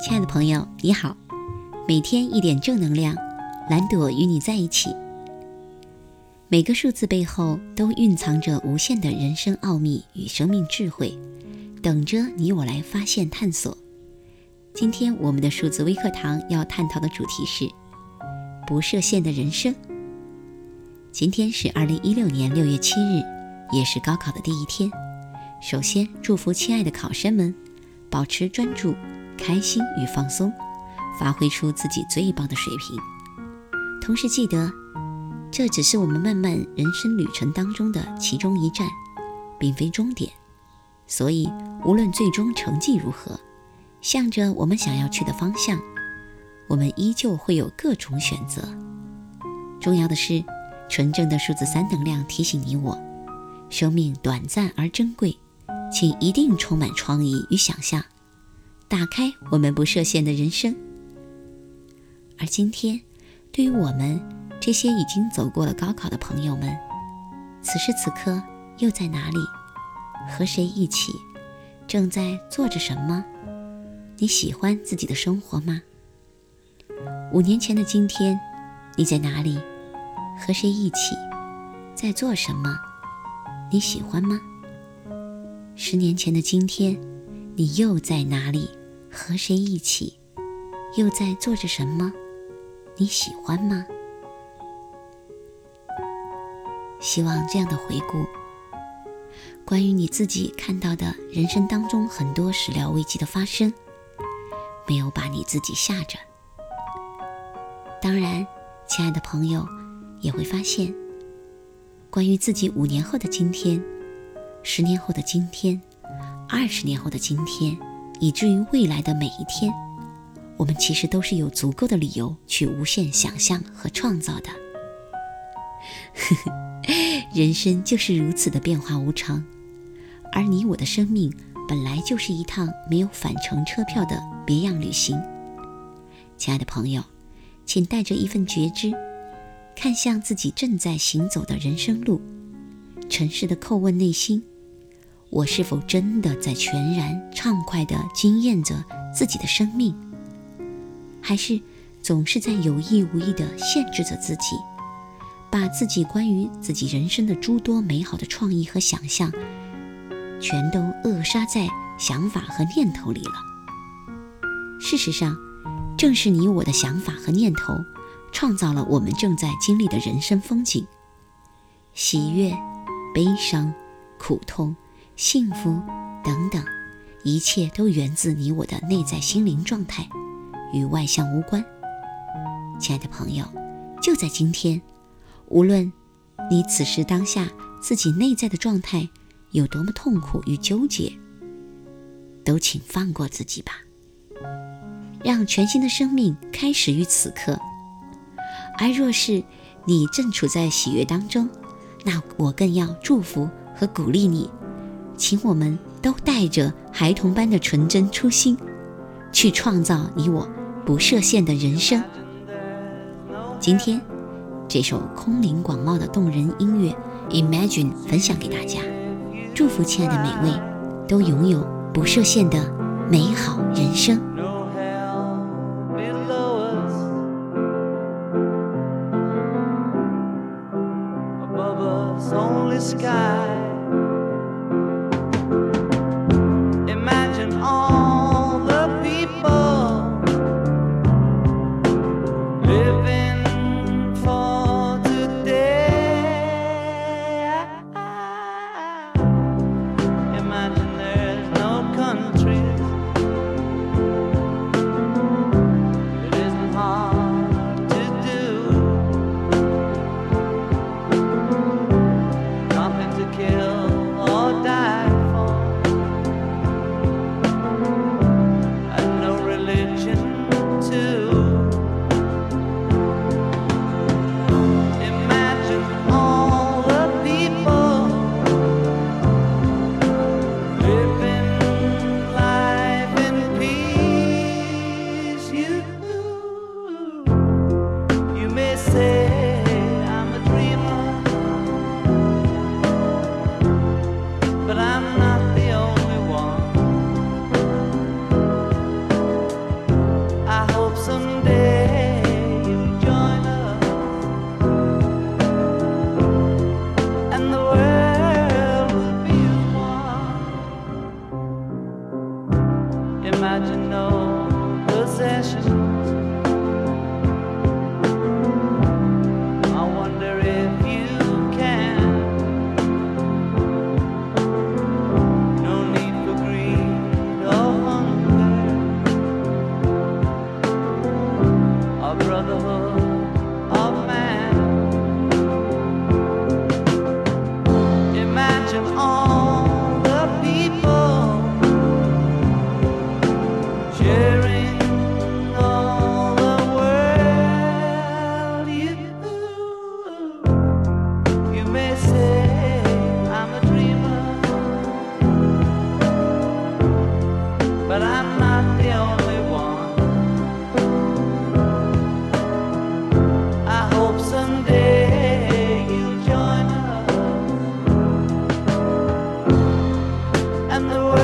亲爱的朋友，你好，每天一点正能量，蓝朵与你在一起。每个数字背后都蕴藏着无限的人生奥秘与生命智慧，等着你我来发现探索。今天我们的数字微课堂要探讨的主题是不设限的人生。今天是二零一六年六月七日，也是高考的第一天。首先，祝福亲爱的考生们保持专注、开心与放松，发挥出自己最棒的水平。同时记得，这只是我们漫漫人生旅程当中的其中一站，并非终点。所以，无论最终成绩如何，向着我们想要去的方向，我们依旧会有各种选择。重要的是。纯正的数字三能量提醒你我：生命短暂而珍贵，请一定充满创意与想象，打开我们不设限的人生。而今天，对于我们这些已经走过了高考的朋友们，此时此刻又在哪里？和谁一起？正在做着什么？你喜欢自己的生活吗？五年前的今天，你在哪里？和谁一起，在做什么？你喜欢吗？十年前的今天，你又在哪里？和谁一起，又在做着什么？你喜欢吗？希望这样的回顾，关于你自己看到的人生当中很多始料未及的发生，没有把你自己吓着。当然，亲爱的朋友。也会发现，关于自己五年后的今天、十年后的今天、二十年后的今天，以至于未来的每一天，我们其实都是有足够的理由去无限想象和创造的。人生就是如此的变化无常，而你我的生命本来就是一趟没有返程车票的别样旅行。亲爱的朋友，请带着一份觉知。看向自己正在行走的人生路，诚实的叩问内心：我是否真的在全然畅快地惊艳着自己的生命，还是总是在有意无意地限制着自己，把自己关于自己人生的诸多美好的创意和想象，全都扼杀在想法和念头里了？事实上，正是你我的想法和念头。创造了我们正在经历的人生风景，喜悦、悲伤、苦痛、幸福等等，一切都源自你我的内在心灵状态，与外向无关。亲爱的朋友，就在今天，无论你此时当下自己内在的状态有多么痛苦与纠结，都请放过自己吧，让全新的生命开始于此刻。而若是你正处在喜悦当中，那我更要祝福和鼓励你，请我们都带着孩童般的纯真初心，去创造你我不设限的人生。今天这首空灵广袤的动人音乐《Imagine》分享给大家，祝福亲爱的每位都拥有不设限的美好人生。the world.